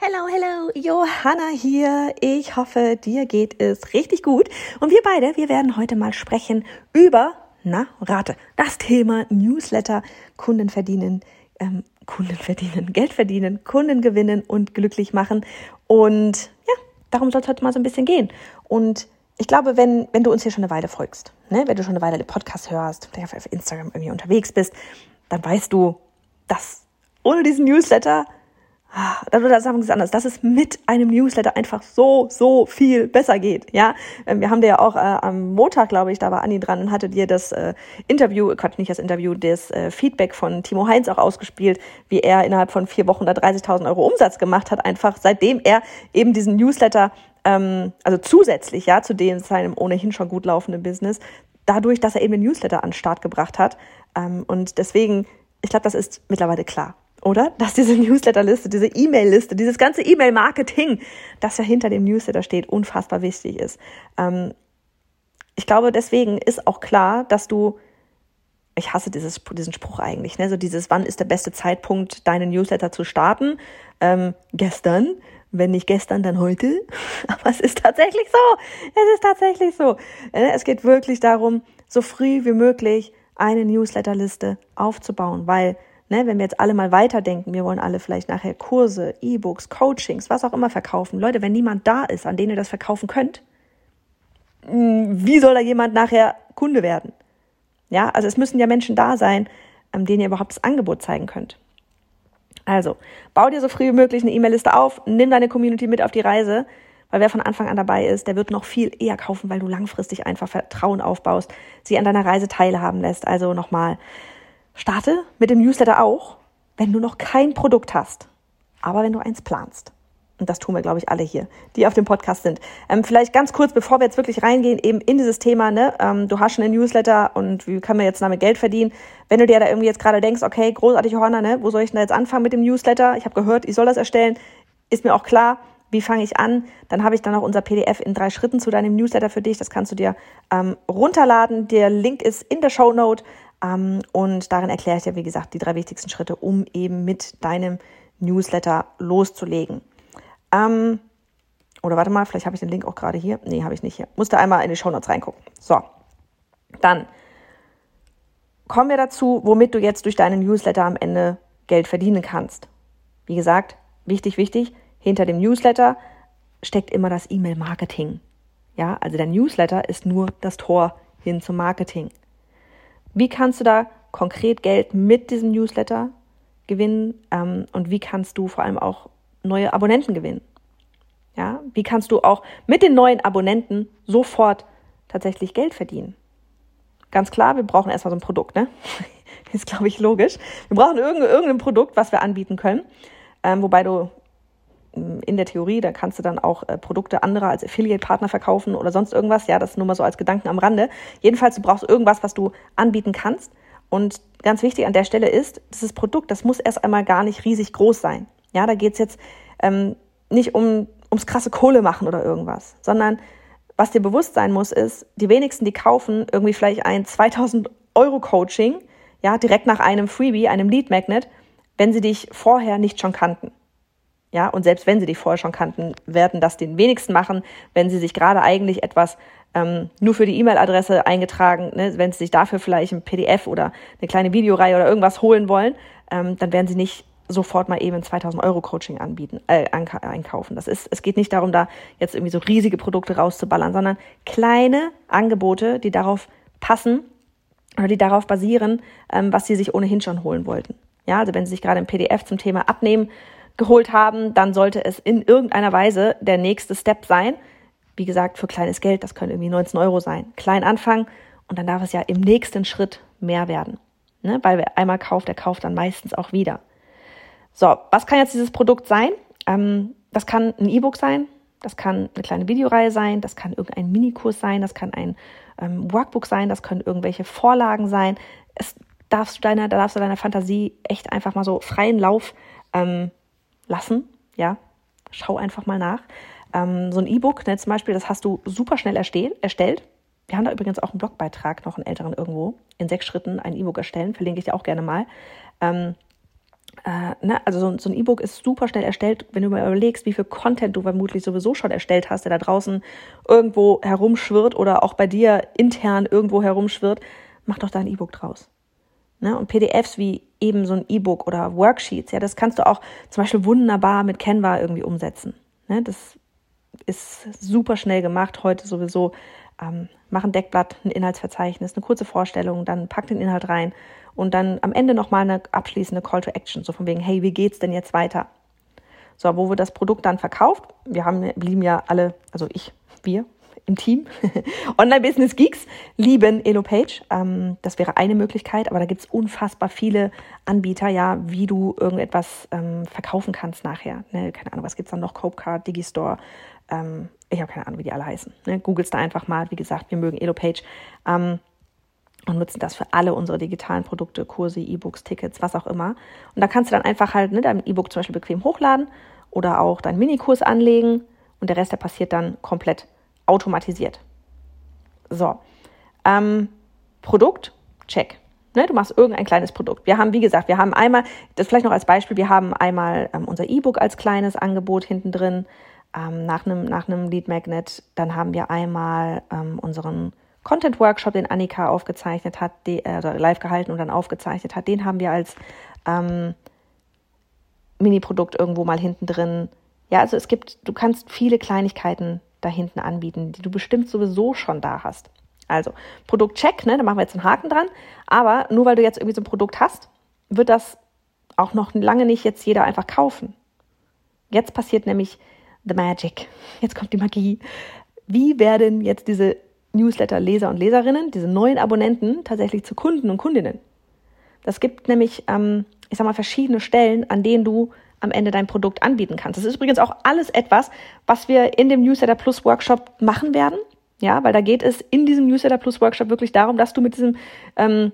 Hello, hello, Johanna hier. Ich hoffe, dir geht es richtig gut. Und wir beide, wir werden heute mal sprechen über, na, rate, das Thema Newsletter, Kunden verdienen, ähm, Kunden verdienen, Geld verdienen, Kunden gewinnen und glücklich machen. Und ja, darum soll es heute mal so ein bisschen gehen. Und ich glaube, wenn, wenn du uns hier schon eine Weile folgst, ne, wenn du schon eine Weile den Podcast hörst, vielleicht auf Instagram irgendwie unterwegs bist, dann weißt du, dass ohne diesen Newsletter oder sagen wir es anders, dass es mit einem Newsletter einfach so, so viel besser geht. Ja, ähm, wir haben dir ja auch äh, am Montag, glaube ich, da war Anni dran und hatte dir das äh, Interview, Quatsch, nicht das Interview, das äh, Feedback von Timo Heinz auch ausgespielt, wie er innerhalb von vier Wochen da 30.000 Euro Umsatz gemacht hat, einfach seitdem er eben diesen Newsletter, ähm, also zusätzlich ja zu dem seinem ohnehin schon gut laufenden Business, dadurch, dass er eben den Newsletter an den Start gebracht hat. Ähm, und deswegen, ich glaube, das ist mittlerweile klar oder? Dass diese Newsletterliste, diese E-Mail-Liste, dieses ganze E-Mail-Marketing, das ja hinter dem Newsletter steht, unfassbar wichtig ist. Ähm, ich glaube, deswegen ist auch klar, dass du, ich hasse dieses, diesen Spruch eigentlich, ne? so dieses, wann ist der beste Zeitpunkt, deinen Newsletter zu starten? Ähm, gestern, wenn nicht gestern, dann heute. Aber es ist tatsächlich so. Es ist tatsächlich so. Äh, es geht wirklich darum, so früh wie möglich eine Newsletterliste aufzubauen, weil Ne, wenn wir jetzt alle mal weiterdenken, wir wollen alle vielleicht nachher Kurse, E-Books, Coachings, was auch immer verkaufen. Leute, wenn niemand da ist, an den ihr das verkaufen könnt, hm, wie soll da jemand nachher Kunde werden? Ja, also es müssen ja Menschen da sein, denen ihr überhaupt das Angebot zeigen könnt. Also, bau dir so früh wie möglich eine E-Mail-Liste auf, nimm deine Community mit auf die Reise, weil wer von Anfang an dabei ist, der wird noch viel eher kaufen, weil du langfristig einfach Vertrauen aufbaust, sie an deiner Reise teilhaben lässt. Also nochmal, Starte mit dem Newsletter auch, wenn du noch kein Produkt hast, aber wenn du eins planst. Und das tun wir, glaube ich, alle hier, die auf dem Podcast sind. Ähm, vielleicht ganz kurz, bevor wir jetzt wirklich reingehen, eben in dieses Thema, ne, ähm, du hast schon einen Newsletter und wie kann man jetzt damit Geld verdienen? Wenn du dir da irgendwie jetzt gerade denkst, okay, großartig, Johanna, ne, wo soll ich denn jetzt anfangen mit dem Newsletter? Ich habe gehört, ich soll das erstellen. Ist mir auch klar, wie fange ich an? Dann habe ich dann noch unser PDF in drei Schritten zu deinem Newsletter für dich. Das kannst du dir ähm, runterladen. Der Link ist in der Show Note. Ähm, und darin erkläre ich dir, wie gesagt, die drei wichtigsten Schritte, um eben mit deinem Newsletter loszulegen. Ähm, oder warte mal, vielleicht habe ich den Link auch gerade hier. Nee, habe ich nicht hier. Musste einmal in die Show Notes reingucken. So, dann kommen wir dazu, womit du jetzt durch deinen Newsletter am Ende Geld verdienen kannst. Wie gesagt, wichtig, wichtig, hinter dem Newsletter steckt immer das E-Mail-Marketing. Ja, also der Newsletter ist nur das Tor hin zum Marketing. Wie kannst du da konkret Geld mit diesem Newsletter gewinnen ähm, und wie kannst du vor allem auch neue Abonnenten gewinnen? Ja, wie kannst du auch mit den neuen Abonnenten sofort tatsächlich Geld verdienen? Ganz klar, wir brauchen erstmal so ein Produkt, ne? ist, glaube ich, logisch. Wir brauchen irgendein, Produkt, was wir anbieten können. Ähm, wobei du in der Theorie, da kannst du dann auch äh, Produkte anderer als Affiliate-Partner verkaufen oder sonst irgendwas. Ja, das nur mal so als Gedanken am Rande. Jedenfalls, du brauchst irgendwas, was du anbieten kannst. Und ganz wichtig an der Stelle ist, dieses Produkt, das muss erst einmal gar nicht riesig groß sein. Ja, da geht's jetzt ähm, nicht um ums krasse Kohle machen oder irgendwas, sondern was dir bewusst sein muss, ist, die wenigsten, die kaufen irgendwie vielleicht ein 2000 Euro Coaching, ja, direkt nach einem Freebie, einem Lead Magnet, wenn sie dich vorher nicht schon kannten. Ja, und selbst wenn sie dich vorher schon kannten, werden das den wenigsten machen, wenn sie sich gerade eigentlich etwas ähm, nur für die E-Mail-Adresse eingetragen, ne, wenn sie sich dafür vielleicht ein PDF oder eine kleine Videoreihe oder irgendwas holen wollen, ähm, dann werden sie nicht sofort mal eben ein 2000 Euro Coaching anbieten, äh, einkaufen. Das ist, es geht nicht darum, da jetzt irgendwie so riesige Produkte rauszuballern, sondern kleine Angebote, die darauf passen oder die darauf basieren, ähm, was sie sich ohnehin schon holen wollten. Ja, also wenn sie sich gerade ein PDF zum Thema Abnehmen geholt haben, dann sollte es in irgendeiner Weise der nächste Step sein. Wie gesagt, für kleines Geld, das können irgendwie 19 Euro sein. Klein anfangen und dann darf es ja im nächsten Schritt mehr werden. Ne? Weil wer einmal kauft, der kauft dann meistens auch wieder. So, was kann jetzt dieses Produkt sein? Ähm, das kann ein E-Book sein, das kann eine kleine Videoreihe sein, das kann irgendein Minikurs sein, das kann ein ähm, Workbook sein, das können irgendwelche Vorlagen sein. Es darfst du deiner, da darfst du deiner Fantasie echt einfach mal so freien Lauf ähm, lassen. Ja, schau einfach mal nach. Ähm, so ein E-Book, ne, zum Beispiel, das hast du super schnell erstellt. Wir haben da übrigens auch einen Blogbeitrag, noch einen älteren irgendwo, in sechs Schritten ein E-Book erstellen, verlinke ich dir auch gerne mal. Ähm, äh, ne, also so, so ein E-Book ist super schnell erstellt, wenn du mal überlegst, wie viel Content du vermutlich sowieso schon erstellt hast, der da draußen irgendwo herumschwirrt oder auch bei dir intern irgendwo herumschwirrt, mach doch da ein E-Book draus. Ne? Und PDFs wie eben so ein E-Book oder Worksheets, ja, das kannst du auch zum Beispiel wunderbar mit Canva irgendwie umsetzen. Ne? Das ist super schnell gemacht, heute sowieso. Ähm, mach ein Deckblatt, ein Inhaltsverzeichnis, eine kurze Vorstellung, dann pack den Inhalt rein und dann am Ende nochmal eine abschließende Call to Action, so von wegen, hey, wie geht's denn jetzt weiter? So, wo wir das Produkt dann verkauft, wir haben, blieben ja alle, also ich, wir im Team, Online-Business Geeks lieben EloPage. Ähm, das wäre eine Möglichkeit, aber da gibt's unfassbar viele Anbieter, ja, wie du irgendetwas ähm, verkaufen kannst nachher. Ne? Keine Ahnung, was gibt's dann noch? Copecard, Digistore, ähm, ich habe keine Ahnung, wie die alle heißen. Ne? Googles da einfach mal, wie gesagt, wir mögen EloPage. Ähm, und nutzen das für alle unsere digitalen Produkte, Kurse, E-Books, Tickets, was auch immer. Und da kannst du dann einfach halt ne, dein E-Book zum Beispiel bequem hochladen oder auch deinen Minikurs anlegen und der Rest, der passiert dann komplett automatisiert. So, ähm, Produkt, check. Ne, du machst irgendein kleines Produkt. Wir haben, wie gesagt, wir haben einmal, das vielleicht noch als Beispiel, wir haben einmal ähm, unser E-Book als kleines Angebot hinten drin ähm, nach einem nach Lead Magnet. Dann haben wir einmal ähm, unseren Content-Workshop, den Annika aufgezeichnet hat, die, äh, live gehalten und dann aufgezeichnet hat, den haben wir als ähm, Mini-Produkt irgendwo mal hinten drin. Ja, also es gibt, du kannst viele Kleinigkeiten da hinten anbieten, die du bestimmt sowieso schon da hast. Also Produkt-Check, ne, da machen wir jetzt einen Haken dran. Aber nur weil du jetzt irgendwie so ein Produkt hast, wird das auch noch lange nicht jetzt jeder einfach kaufen. Jetzt passiert nämlich the magic. Jetzt kommt die Magie. Wie werden jetzt diese Newsletter-Leser und Leserinnen, diese neuen Abonnenten, tatsächlich zu Kunden und Kundinnen. Das gibt nämlich, ähm, ich sag mal, verschiedene Stellen, an denen du am Ende dein Produkt anbieten kannst. Das ist übrigens auch alles etwas, was wir in dem Newsletter Plus Workshop machen werden. Ja, weil da geht es in diesem Newsletter Plus Workshop wirklich darum, dass du mit diesem ähm,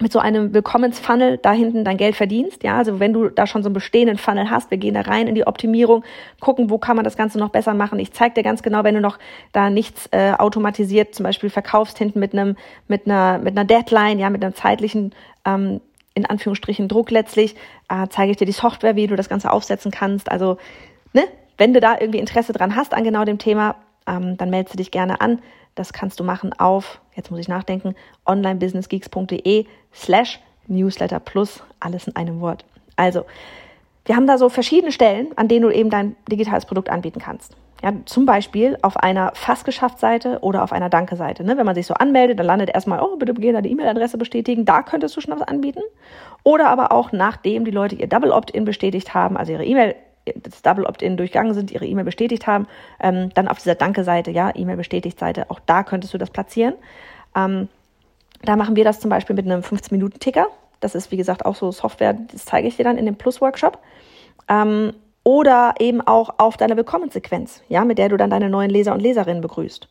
mit so einem Willkommensfunnel da hinten dein Geld verdienst. Ja, also wenn du da schon so einen bestehenden Funnel hast, wir gehen da rein in die Optimierung, gucken, wo kann man das Ganze noch besser machen. Ich zeige dir ganz genau, wenn du noch da nichts äh, automatisiert, zum Beispiel verkaufst hinten mit einem, mit einer, mit einer Deadline, ja, mit einem zeitlichen, ähm, in Anführungsstrichen Druck letztlich, äh, zeige ich dir die Software, wie du das Ganze aufsetzen kannst. Also, ne, wenn du da irgendwie Interesse dran hast an genau dem Thema, ähm, dann meldest du dich gerne an. Das kannst du machen auf, jetzt muss ich nachdenken, onlinebusinessgeeks.de slash newsletter plus, alles in einem Wort. Also, wir haben da so verschiedene Stellen, an denen du eben dein digitales Produkt anbieten kannst. Ja, zum Beispiel auf einer fast geschafft Seite oder auf einer Danke-Seite. Ne? Wenn man sich so anmeldet, dann landet erstmal, oh, bitte gerne deine E-Mail-Adresse bestätigen. Da könntest du schon was anbieten. Oder aber auch nachdem die Leute ihr Double Opt-in bestätigt haben, also ihre E-Mail das Double Opt-in durchgegangen sind, ihre E-Mail bestätigt haben, ähm, dann auf dieser Danke-Seite, ja, E-Mail bestätigt Seite, auch da könntest du das platzieren. Ähm, da machen wir das zum Beispiel mit einem 15-Minuten-Ticker. Das ist, wie gesagt, auch so Software, das zeige ich dir dann in dem Plus-Workshop. Ähm, oder eben auch auf deiner Willkommenssequenz, ja, mit der du dann deine neuen Leser und Leserinnen begrüßt.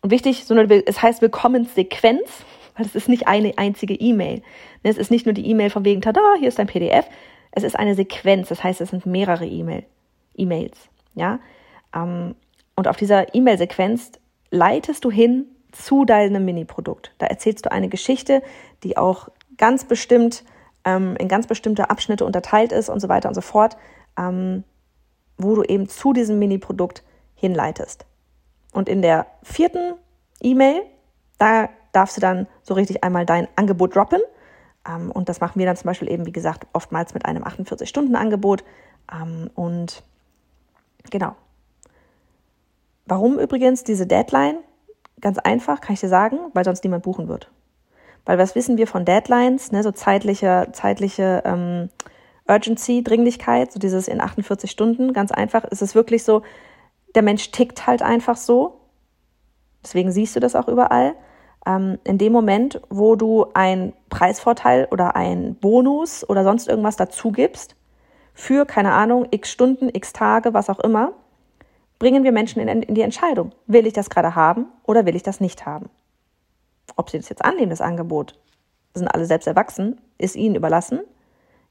Und wichtig, so eine, es heißt Willkommenssequenz, weil es ist nicht eine einzige E-Mail. Ne, es ist nicht nur die E-Mail von wegen, tada, hier ist dein PDF, es ist eine Sequenz, das heißt, es sind mehrere E-Mail, E-Mails, ja. Ähm, und auf dieser E-Mail-Sequenz leitest du hin zu deinem Mini-Produkt. Da erzählst du eine Geschichte, die auch ganz bestimmt ähm, in ganz bestimmte Abschnitte unterteilt ist und so weiter und so fort, ähm, wo du eben zu diesem Mini-Produkt hinleitest. Und in der vierten E-Mail, da darfst du dann so richtig einmal dein Angebot droppen ähm, und das machen wir dann zum Beispiel eben, wie gesagt, oftmals mit einem 48-Stunden-Angebot. Ähm, und genau. Warum übrigens diese Deadline? Ganz einfach, kann ich dir sagen, weil sonst niemand buchen wird. Weil was wissen wir von Deadlines, ne, so zeitliche, zeitliche ähm, Urgency, Dringlichkeit, so dieses in 48 Stunden, ganz einfach, ist es wirklich so, der Mensch tickt halt einfach so. Deswegen siehst du das auch überall ähm, in dem Moment, wo du einen Preisvorteil oder einen Bonus oder sonst irgendwas dazu gibst, für, keine Ahnung, x Stunden, x Tage, was auch immer, bringen wir Menschen in, in die Entscheidung, will ich das gerade haben oder will ich das nicht haben. Ob sie das jetzt annehmen, das Angebot, sind alle selbst erwachsen, ist ihnen überlassen.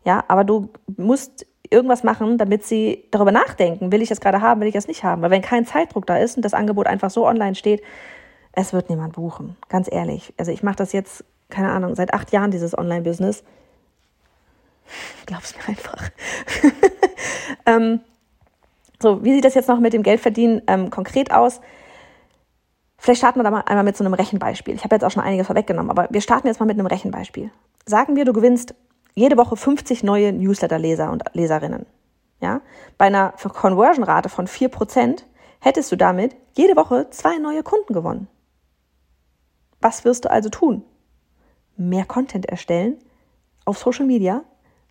Ja, aber du musst irgendwas machen, damit sie darüber nachdenken, will ich das gerade haben, will ich das nicht haben. Weil wenn kein Zeitdruck da ist und das Angebot einfach so online steht, es wird niemand buchen. Ganz ehrlich. Also ich mache das jetzt, keine Ahnung, seit acht Jahren dieses Online-Business. Glaub's mir einfach. ähm, so, wie sieht das jetzt noch mit dem Geldverdienen ähm, konkret aus? Vielleicht starten wir da mal einmal mit so einem Rechenbeispiel. Ich habe jetzt auch schon einiges vorweggenommen, aber wir starten jetzt mal mit einem Rechenbeispiel. Sagen wir, du gewinnst jede Woche 50 neue Newsletter-Leser und Leserinnen. Ja? Bei einer Conversion-Rate von 4% hättest du damit jede Woche zwei neue Kunden gewonnen. Was wirst du also tun? Mehr Content erstellen auf Social Media,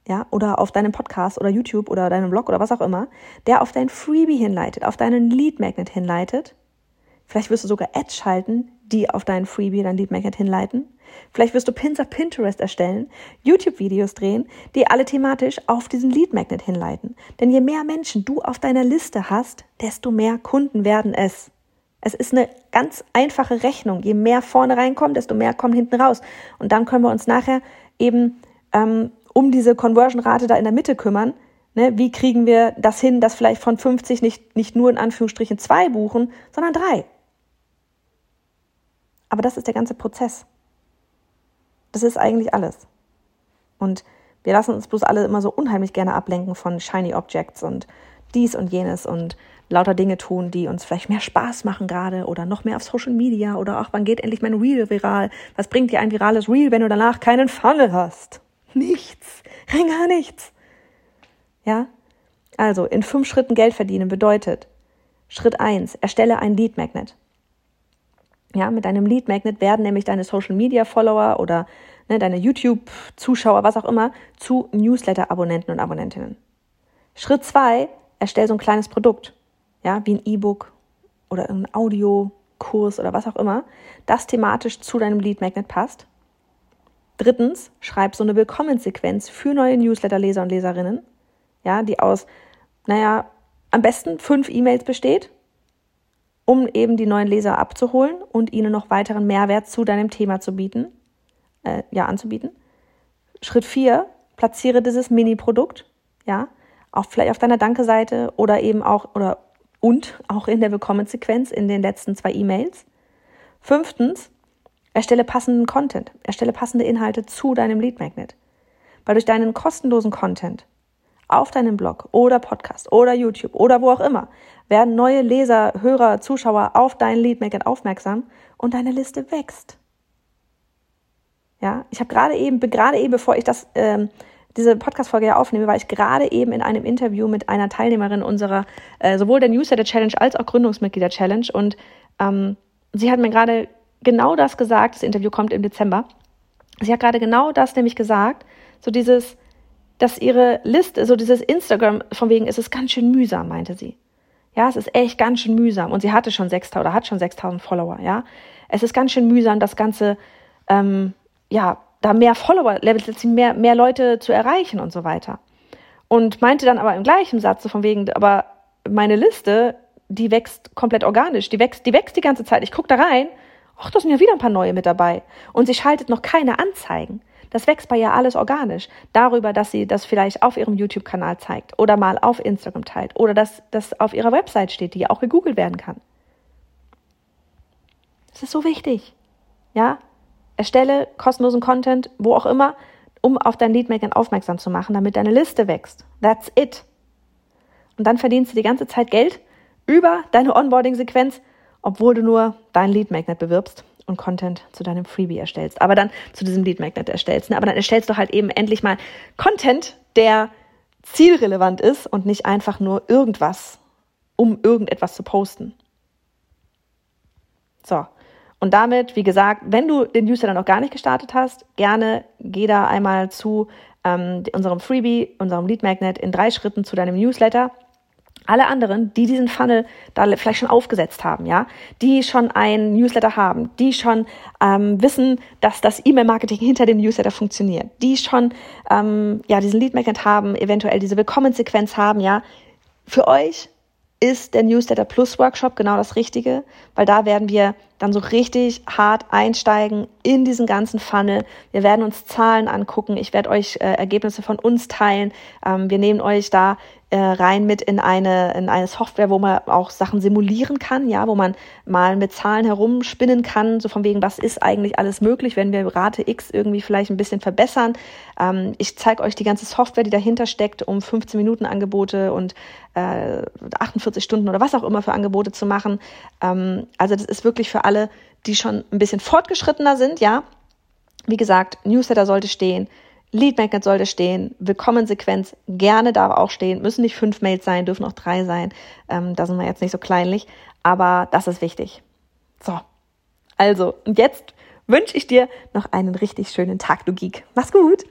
ja, oder auf deinem Podcast oder YouTube oder deinem Blog oder was auch immer, der auf dein Freebie hinleitet, auf deinen Lead Magnet hinleitet. Vielleicht wirst du sogar Ads schalten, die auf deinen Freebie, dein Lead Magnet hinleiten. Vielleicht wirst du Pins auf Pinterest erstellen, YouTube-Videos drehen, die alle thematisch auf diesen Lead Magnet hinleiten. Denn je mehr Menschen du auf deiner Liste hast, desto mehr Kunden werden es. Es ist eine ganz einfache Rechnung. Je mehr vorne reinkommen, desto mehr kommen hinten raus. Und dann können wir uns nachher eben ähm, um diese Conversion-Rate da in der Mitte kümmern. Ne? Wie kriegen wir das hin, dass vielleicht von 50 nicht, nicht nur in Anführungsstrichen zwei buchen, sondern drei? Aber das ist der ganze Prozess. Das ist eigentlich alles. Und wir lassen uns bloß alle immer so unheimlich gerne ablenken von Shiny Objects und dies und jenes und lauter Dinge tun, die uns vielleicht mehr Spaß machen gerade oder noch mehr auf Social Media oder auch, wann geht endlich mein Reel viral? Was bringt dir ein virales Reel, wenn du danach keinen Funnel hast? Nichts. Rein gar nichts. Ja? Also, in fünf Schritten Geld verdienen bedeutet, Schritt eins: erstelle ein Lead Magnet. Ja, mit deinem Lead Magnet werden nämlich deine Social Media Follower oder ne, deine YouTube Zuschauer, was auch immer, zu Newsletter Abonnenten und Abonnentinnen. Schritt zwei: erstell so ein kleines Produkt ja, wie ein E-Book oder irgendein Audiokurs oder was auch immer, das thematisch zu deinem Lead Magnet passt. Drittens, schreib so eine Willkommenssequenz für neue Newsletter-Leser und Leserinnen, ja, die aus, naja, am besten fünf E-Mails besteht, um eben die neuen Leser abzuholen und ihnen noch weiteren Mehrwert zu deinem Thema zu bieten, äh, ja, anzubieten. Schritt vier, platziere dieses Mini-Produkt, ja, auch vielleicht auf deiner Danke-Seite oder eben auch, oder und auch in der Willkommenssequenz in den letzten zwei E-Mails. Fünftens, erstelle passenden Content, erstelle passende Inhalte zu deinem Lead Magnet. Weil durch deinen kostenlosen Content auf deinem Blog oder Podcast oder YouTube oder wo auch immer werden neue Leser, Hörer, Zuschauer auf dein Lead Magnet aufmerksam und deine Liste wächst. Ja, ich habe gerade eben, gerade eben, bevor ich das ähm, diese Podcast-Folge ja aufnehme, war ich gerade eben in einem Interview mit einer Teilnehmerin unserer, äh, sowohl der Newsletter Challenge als auch Gründungsmitglieder Challenge. Und ähm, sie hat mir gerade genau das gesagt, das Interview kommt im Dezember. Sie hat gerade genau das nämlich gesagt, so dieses, dass ihre Liste, so dieses Instagram von wegen, es ist ganz schön mühsam, meinte sie. Ja, es ist echt ganz schön mühsam. Und sie hatte schon 6000 oder hat schon 6000 Follower, ja. Es ist ganz schön mühsam, das Ganze, ähm, ja, da mehr Follower-Levels, mehr, mehr Leute zu erreichen und so weiter. Und meinte dann aber im gleichen Satz so von wegen, aber meine Liste, die wächst komplett organisch, die wächst, die wächst die ganze Zeit. Ich gucke da rein, ach, da sind ja wieder ein paar neue mit dabei. Und sie schaltet noch keine Anzeigen. Das wächst bei ihr alles organisch. Darüber, dass sie das vielleicht auf ihrem YouTube-Kanal zeigt oder mal auf Instagram teilt oder dass das auf ihrer Website steht, die ja auch gegoogelt werden kann. Das ist so wichtig. Ja, Erstelle kostenlosen Content, wo auch immer, um auf dein Leadmaking aufmerksam zu machen, damit deine Liste wächst. That's it. Und dann verdienst du die ganze Zeit Geld über deine Onboarding-Sequenz, obwohl du nur dein Lead Magnet bewirbst und Content zu deinem Freebie erstellst. Aber dann zu diesem Lead Magnet erstellst. Ne? Aber dann erstellst du halt eben endlich mal Content, der zielrelevant ist und nicht einfach nur irgendwas, um irgendetwas zu posten. So. Und damit, wie gesagt, wenn du den Newsletter noch gar nicht gestartet hast, gerne geh da einmal zu ähm, unserem Freebie, unserem Lead Magnet in drei Schritten zu deinem Newsletter. Alle anderen, die diesen Funnel da vielleicht schon aufgesetzt haben, ja, die schon ein Newsletter haben, die schon ähm, wissen, dass das E-Mail-Marketing hinter dem Newsletter funktioniert, die schon ähm, ja diesen Lead Magnet haben, eventuell diese Willkommenssequenz haben, ja, für euch ist der Newsletter Plus Workshop genau das Richtige, weil da werden wir dann so richtig hart einsteigen in diesen ganzen Funnel. Wir werden uns Zahlen angucken. Ich werde euch äh, Ergebnisse von uns teilen. Ähm, wir nehmen euch da äh, rein mit in eine, in eine Software, wo man auch Sachen simulieren kann, ja, wo man mal mit Zahlen herumspinnen kann, so von wegen, was ist eigentlich alles möglich, wenn wir Rate X irgendwie vielleicht ein bisschen verbessern. Ähm, ich zeige euch die ganze Software, die dahinter steckt, um 15 Minuten Angebote und äh, 48 Stunden oder was auch immer für Angebote zu machen. Ähm, also das ist wirklich für alle, die schon ein bisschen fortgeschrittener sind, ja. Wie gesagt, Newsletter sollte stehen, Lead Magnet sollte stehen, Willkommensequenz gerne darf auch stehen, müssen nicht fünf Mails sein, dürfen auch drei sein. Ähm, da sind wir jetzt nicht so kleinlich, aber das ist wichtig. So, also, und jetzt wünsche ich dir noch einen richtig schönen Tag, du Geek. Mach's gut!